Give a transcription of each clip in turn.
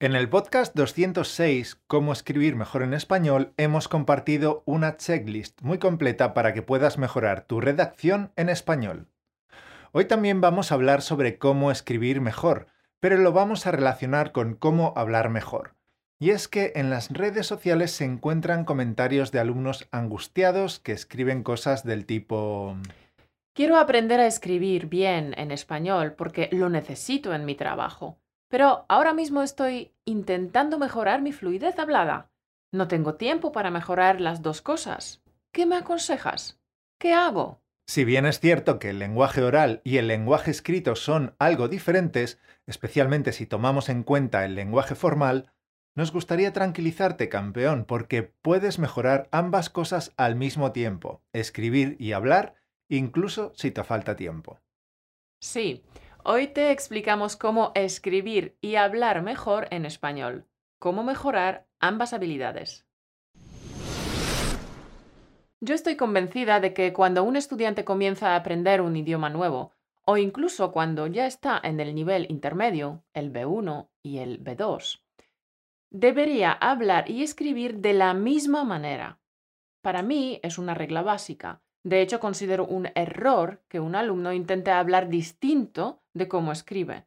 En el podcast 206, Cómo escribir mejor en español, hemos compartido una checklist muy completa para que puedas mejorar tu redacción en español. Hoy también vamos a hablar sobre cómo escribir mejor, pero lo vamos a relacionar con cómo hablar mejor. Y es que en las redes sociales se encuentran comentarios de alumnos angustiados que escriben cosas del tipo... Quiero aprender a escribir bien en español porque lo necesito en mi trabajo. Pero ahora mismo estoy intentando mejorar mi fluidez hablada. No tengo tiempo para mejorar las dos cosas. ¿Qué me aconsejas? ¿Qué hago? Si bien es cierto que el lenguaje oral y el lenguaje escrito son algo diferentes, especialmente si tomamos en cuenta el lenguaje formal, nos gustaría tranquilizarte, campeón, porque puedes mejorar ambas cosas al mismo tiempo, escribir y hablar, incluso si te falta tiempo. Sí, hoy te explicamos cómo escribir y hablar mejor en español, cómo mejorar ambas habilidades. Yo estoy convencida de que cuando un estudiante comienza a aprender un idioma nuevo, o incluso cuando ya está en el nivel intermedio, el B1 y el B2, debería hablar y escribir de la misma manera. Para mí es una regla básica. De hecho, considero un error que un alumno intente hablar distinto de cómo escribe.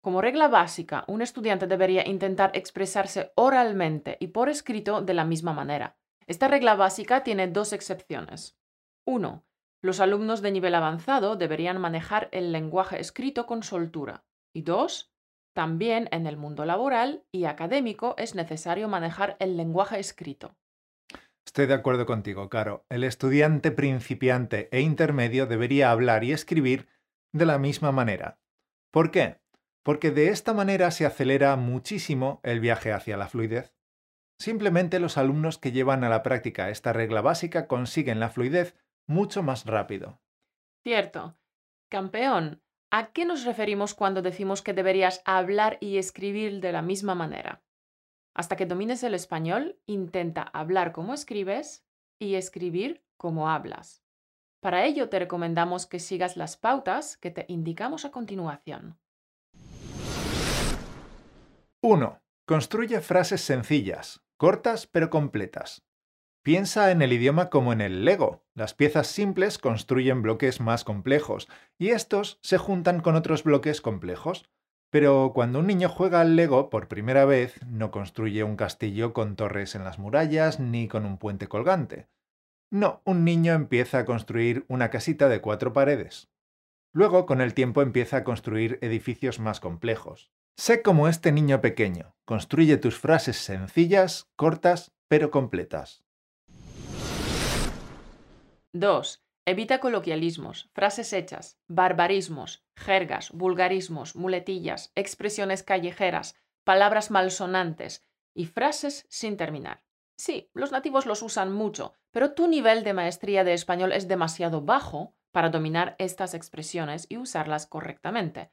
Como regla básica, un estudiante debería intentar expresarse oralmente y por escrito de la misma manera. Esta regla básica tiene dos excepciones. Uno, Los alumnos de nivel avanzado deberían manejar el lenguaje escrito con soltura. Y dos, también en el mundo laboral y académico es necesario manejar el lenguaje escrito. Estoy de acuerdo contigo, Caro. El estudiante principiante e intermedio debería hablar y escribir de la misma manera. ¿Por qué? Porque de esta manera se acelera muchísimo el viaje hacia la fluidez. Simplemente los alumnos que llevan a la práctica esta regla básica consiguen la fluidez mucho más rápido. Cierto. Campeón, ¿A qué nos referimos cuando decimos que deberías hablar y escribir de la misma manera? Hasta que domines el español, intenta hablar como escribes y escribir como hablas. Para ello te recomendamos que sigas las pautas que te indicamos a continuación. 1. Construye frases sencillas, cortas pero completas. Piensa en el idioma como en el Lego. Las piezas simples construyen bloques más complejos y estos se juntan con otros bloques complejos. Pero cuando un niño juega al Lego por primera vez, no construye un castillo con torres en las murallas ni con un puente colgante. No, un niño empieza a construir una casita de cuatro paredes. Luego, con el tiempo, empieza a construir edificios más complejos. Sé como este niño pequeño. Construye tus frases sencillas, cortas, pero completas. 2. Evita coloquialismos, frases hechas, barbarismos, jergas, vulgarismos, muletillas, expresiones callejeras, palabras malsonantes y frases sin terminar. Sí, los nativos los usan mucho, pero tu nivel de maestría de español es demasiado bajo para dominar estas expresiones y usarlas correctamente.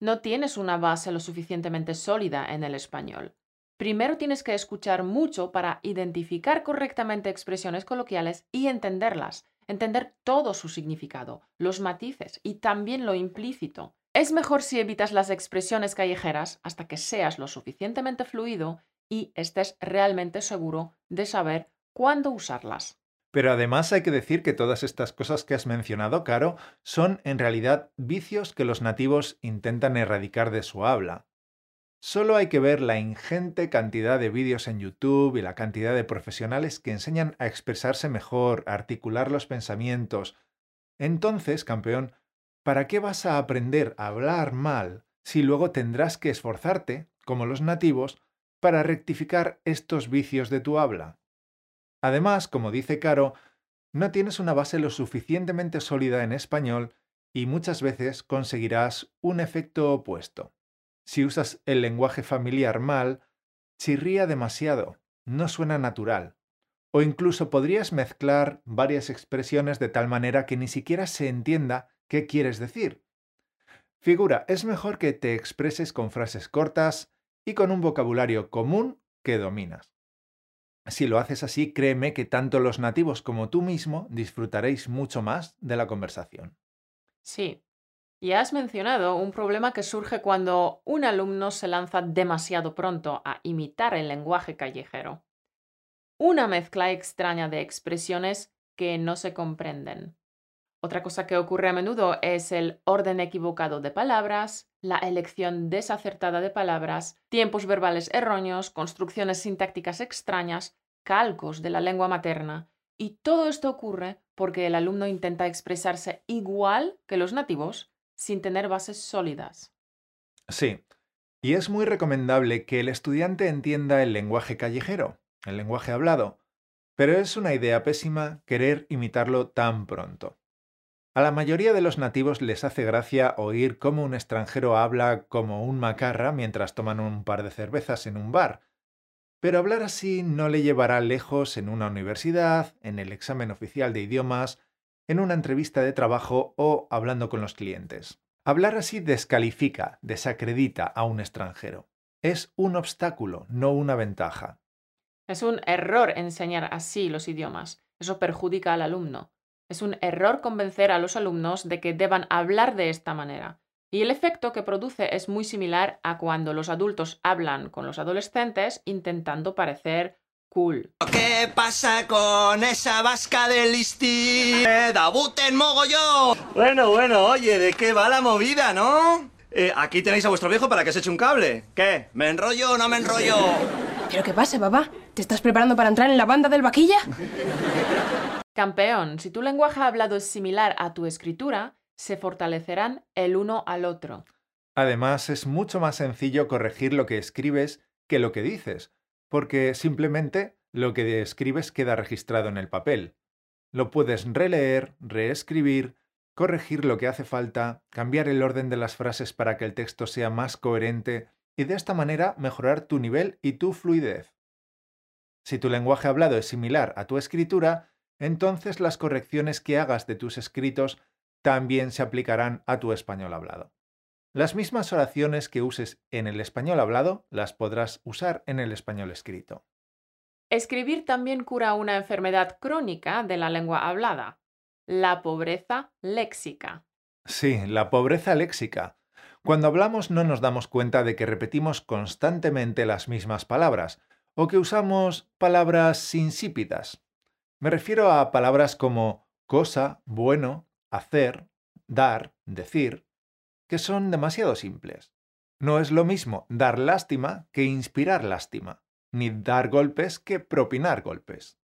No tienes una base lo suficientemente sólida en el español. Primero tienes que escuchar mucho para identificar correctamente expresiones coloquiales y entenderlas entender todo su significado, los matices y también lo implícito. Es mejor si evitas las expresiones callejeras hasta que seas lo suficientemente fluido y estés realmente seguro de saber cuándo usarlas. Pero además hay que decir que todas estas cosas que has mencionado, Caro, son en realidad vicios que los nativos intentan erradicar de su habla. Solo hay que ver la ingente cantidad de vídeos en YouTube y la cantidad de profesionales que enseñan a expresarse mejor, a articular los pensamientos. Entonces, campeón, ¿para qué vas a aprender a hablar mal si luego tendrás que esforzarte, como los nativos, para rectificar estos vicios de tu habla? Además, como dice Caro, no tienes una base lo suficientemente sólida en español y muchas veces conseguirás un efecto opuesto. Si usas el lenguaje familiar mal, chirría demasiado, no suena natural. O incluso podrías mezclar varias expresiones de tal manera que ni siquiera se entienda qué quieres decir. Figura, es mejor que te expreses con frases cortas y con un vocabulario común que dominas. Si lo haces así, créeme que tanto los nativos como tú mismo disfrutaréis mucho más de la conversación. Sí, Y has mencionado un problema que surge cuando un alumno se lanza demasiado pronto a imitar el lenguaje callejero. Una mezcla extraña de expresiones que no se comprenden. Otra cosa que ocurre a menudo es el orden equivocado de palabras, la elección desacertada de palabras, tiempos verbales erróneos, construcciones sintácticas extrañas, calcos de la lengua materna. Y todo esto ocurre porque el alumno intenta expresarse igual que los nativos sin tener bases sólidas. Sí, y es muy recomendable que el estudiante entienda el lenguaje callejero, el lenguaje hablado, pero es una idea pésima querer imitarlo tan pronto. A la mayoría de los nativos les hace gracia oír cómo un extranjero habla como un macarra mientras toman un par de cervezas en un bar, pero hablar así no le llevará lejos en una universidad, en el examen oficial de idiomas, en una entrevista de trabajo o hablando con los clientes. Hablar así descalifica, desacredita a un extranjero. Es un obstáculo, no una ventaja. Es un error enseñar así los idiomas. Eso perjudica al alumno. Es un error convencer a los alumnos de que deban hablar de esta manera. Y el efecto que produce es muy similar a cuando los adultos hablan con los adolescentes intentando parecer cool. ¿Qué pasa con esa vasca de listín? ¡Eh, ¡Dabuten mogollón! Bueno, bueno, oye, ¿de qué va la movida, no? Eh, aquí tenéis a vuestro viejo para que se eche un cable. ¿Qué? ¿Me enrollo o no me enrollo? ¿Pero qué pasa, papá? ¿Te estás preparando para entrar en la banda del vaquilla? Campeón, si tu lenguaje hablado es similar a tu escritura, se fortalecerán el uno al otro. Además, es mucho más sencillo corregir lo que escribes que lo que dices, porque simplemente lo que escribes queda registrado en el papel. Lo puedes releer, reescribir, corregir lo que hace falta, cambiar el orden de las frases para que el texto sea más coherente y de esta manera mejorar tu nivel y tu fluidez. Si tu lenguaje hablado es similar a tu escritura, entonces las correcciones que hagas de tus escritos también se aplicarán a tu español hablado. Las mismas oraciones que uses en el español hablado las podrás usar en el español escrito. Escribir también cura una enfermedad crónica de la lengua hablada, la pobreza léxica. Sí, la pobreza léxica. Cuando hablamos no nos damos cuenta de que repetimos constantemente las mismas palabras o que usamos palabras insípidas. Me refiero a palabras como cosa, bueno, hacer, dar, decir, que son demasiado simples. No es lo mismo dar lástima que inspirar lástima, ni dar golpes que propinar golpes.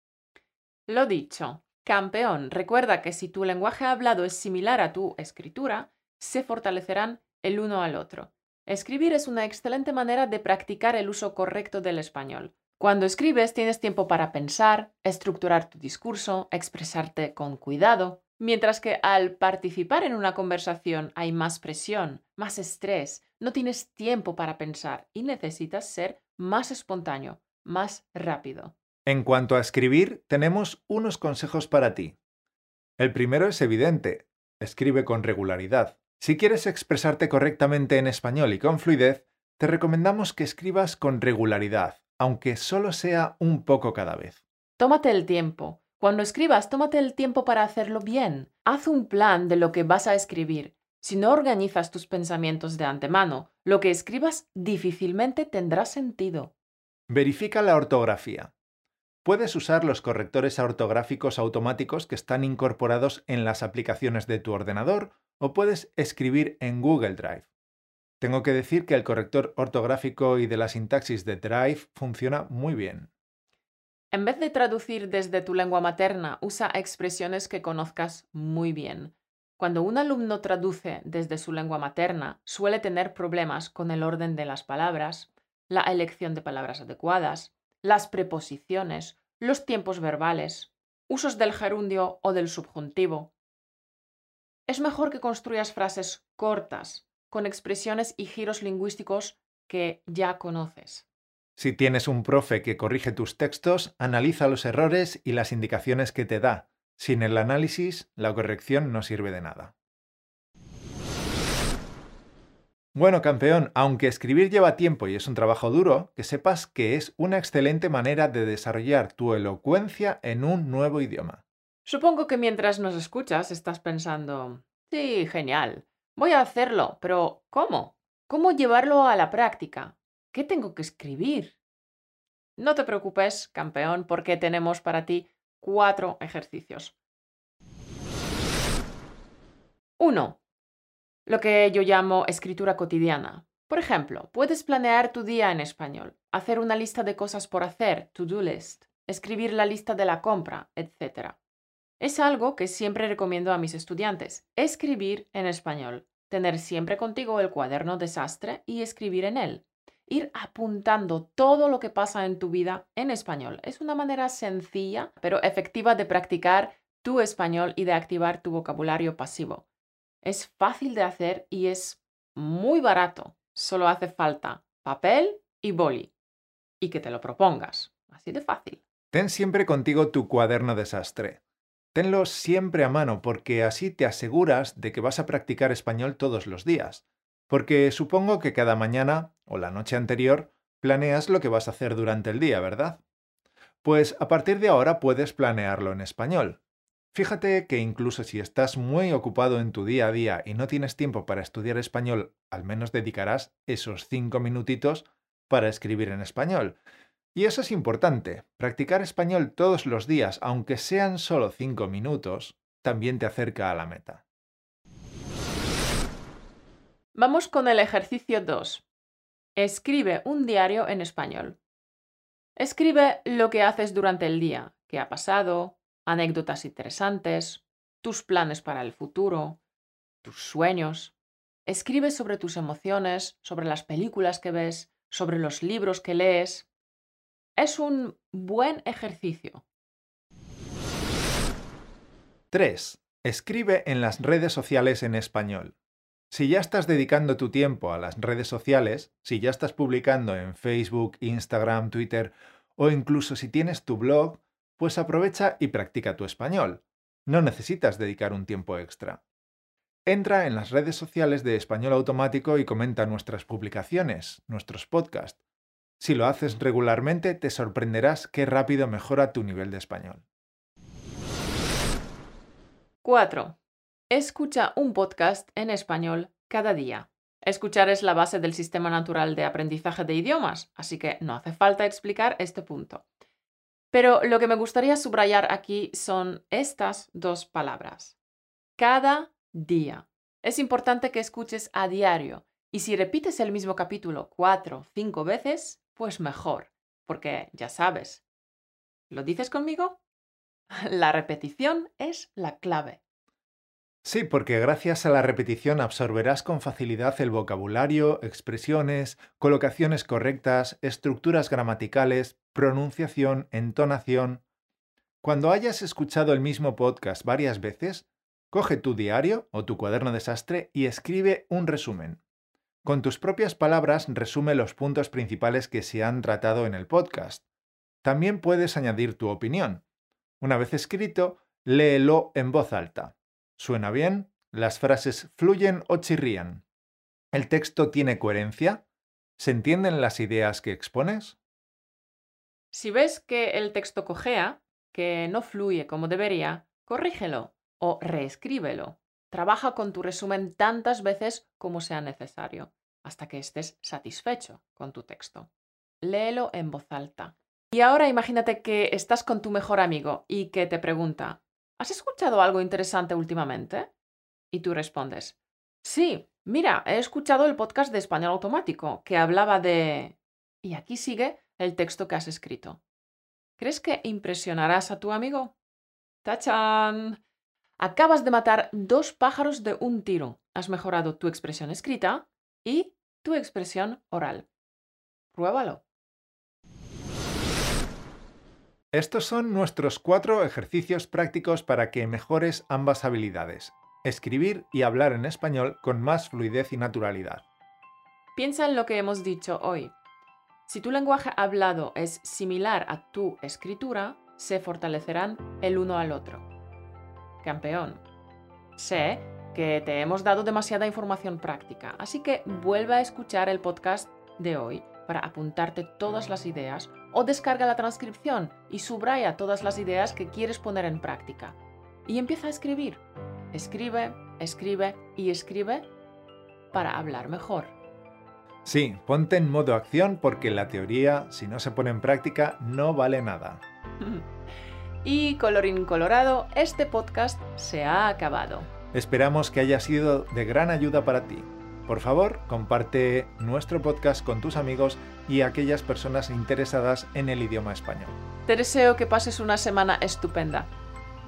Lo dicho, campeón, recuerda que si tu lenguaje hablado es similar a tu escritura, se fortalecerán el uno al otro. Escribir es una excelente manera de practicar el uso correcto del español. Cuando escribes tienes tiempo para pensar, estructurar tu discurso, expresarte con cuidado, Mientras que al participar en una conversación hay más presión, más estrés, no tienes tiempo para pensar y necesitas ser más espontáneo, más rápido. En cuanto a escribir, tenemos unos consejos para ti. El primero es evidente, escribe con regularidad. Si quieres expresarte correctamente en español y con fluidez, te recomendamos que escribas con regularidad, aunque solo sea un poco cada vez. Tómate el tiempo, cuando escribas, tómate el tiempo para hacerlo bien. Haz un plan de lo que vas a escribir. Si no organizas tus pensamientos de antemano, lo que escribas difícilmente tendrá sentido. Verifica la ortografía. Puedes usar los correctores ortográficos automáticos que están incorporados en las aplicaciones de tu ordenador o puedes escribir en Google Drive. Tengo que decir que el corrector ortográfico y de la sintaxis de Drive funciona muy bien. En vez de traducir desde tu lengua materna, usa expresiones que conozcas muy bien. Cuando un alumno traduce desde su lengua materna, suele tener problemas con el orden de las palabras, la elección de palabras adecuadas, las preposiciones, los tiempos verbales, usos del gerundio o del subjuntivo. Es mejor que construyas frases cortas, con expresiones y giros lingüísticos que ya conoces. Si tienes un profe que corrige tus textos, analiza los errores y las indicaciones que te da. Sin el análisis, la corrección no sirve de nada. Bueno, campeón, aunque escribir lleva tiempo y es un trabajo duro, que sepas que es una excelente manera de desarrollar tu elocuencia en un nuevo idioma. Supongo que mientras nos escuchas estás pensando, sí, genial. Voy a hacerlo, pero ¿cómo? ¿Cómo llevarlo a la práctica? ¿Qué tengo que escribir? No te preocupes, campeón, porque tenemos para ti cuatro ejercicios. 1. Lo que yo llamo escritura cotidiana. Por ejemplo, puedes planear tu día en español, hacer una lista de cosas por hacer, to-do list, escribir la lista de la compra, etc. Es algo que siempre recomiendo a mis estudiantes, escribir en español, tener siempre contigo el cuaderno desastre y escribir en él. Ir apuntando todo lo que pasa en tu vida en español. Es una manera sencilla pero efectiva de practicar tu español y de activar tu vocabulario pasivo. Es fácil de hacer y es muy barato. Solo hace falta papel y boli. Y que te lo propongas. Así de fácil. Ten siempre contigo tu cuaderno desastre. Tenlo siempre a mano porque así te aseguras de que vas a practicar español todos los días. Porque supongo que cada mañana o la noche anterior planeas lo que vas a hacer durante el día, ¿verdad? Pues a partir de ahora puedes planearlo en español. Fíjate que incluso si estás muy ocupado en tu día a día y no tienes tiempo para estudiar español, al menos dedicarás esos cinco minutitos para escribir en español. Y eso es importante. Practicar español todos los días, aunque sean solo 5 minutos, también te acerca a la meta. Vamos con el ejercicio 2. Escribe un diario en español. Escribe lo que haces durante el día, qué ha pasado, anécdotas interesantes, tus planes para el futuro, tus sueños. Escribe sobre tus emociones, sobre las películas que ves, sobre los libros que lees, es un buen ejercicio. 3. Escribe en las redes sociales en español. Si ya estás dedicando tu tiempo a las redes sociales, si ya estás publicando en Facebook, Instagram, Twitter o incluso si tienes tu blog, pues aprovecha y practica tu español. No necesitas dedicar un tiempo extra. Entra en las redes sociales de Español Automático y comenta nuestras publicaciones, nuestros podcasts. Si lo haces regularmente, te sorprenderás qué rápido mejora tu nivel de español. 4. Escucha un podcast en español cada día. Escuchar es la base del sistema natural de aprendizaje de idiomas, así que no hace falta explicar este punto. Pero lo que me gustaría subrayar aquí son estas dos palabras. Cada día. Es importante que escuches a diario y si repites el mismo capítulo cuatro o cinco veces, pues mejor, porque ya sabes. ¿Lo dices conmigo? La repetición es la clave. Sí, porque gracias a la repetición absorberás con facilidad el vocabulario, expresiones, colocaciones correctas, estructuras gramaticales, pronunciación, entonación. Cuando hayas escuchado el mismo podcast varias veces, coge tu diario o tu cuaderno desastre y escribe un resumen. Con tus propias palabras resume los puntos principales que se han tratado en el podcast. También puedes añadir tu opinión. Una vez escrito, léelo en voz alta. ¿Suena bien? ¿Las frases fluyen o chirrían? ¿El texto tiene coherencia? ¿Se entienden las ideas que expones? Si ves que el texto cojea, que no fluye como debería, corrígelo o reescríbelo. Trabaja con tu resumen tantas veces como sea necesario hasta que estés satisfecho con tu texto. Léelo en voz alta. Y ahora imagínate que estás con tu mejor amigo y que te pregunta, ¿has escuchado algo interesante últimamente? Y tú respondes, sí, mira, he escuchado el podcast de Español Automático que hablaba de... Y aquí sigue el texto que has escrito. ¿Crees que impresionarás a tu amigo? ¡Tachan! Acabas de matar dos pájaros de un tiro. Has mejorado tu expresión escrita y tu expresión oral. Pruébalo. Estos son nuestros cuatro ejercicios prácticos para que mejores ambas habilidades, escribir y hablar en español con más fluidez y naturalidad. Piensa en lo que hemos dicho hoy. Si tu lenguaje hablado es similar a tu escritura, se fortalecerán el uno al otro. Campeón. Sé que te hemos dado demasiada información práctica, así que vuelve a escuchar el podcast de hoy para apuntarte todas las ideas o descarga la transcripción y subraya todas las ideas que quieres poner en práctica. Y empieza a escribir. Escribe, escribe y escribe para hablar mejor. Sí, ponte en modo acción porque la teoría, si no se pone en práctica, no vale nada. y colorín colorado, este podcast se ha acabado. Esperamos que haya sido de gran ayuda para ti. Por favor, comparte nuestro podcast con tus amigos y aquellas personas interesadas en el idioma español. Te deseo que pases una semana estupenda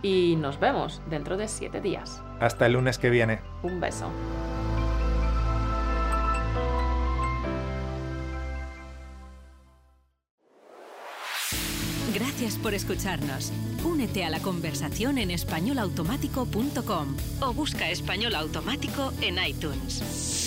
y nos vemos dentro de siete días. Hasta el lunes que viene. Un beso. Gracias por escucharnos. Únete a la conversación en españolautomático.com o busca español automático en iTunes.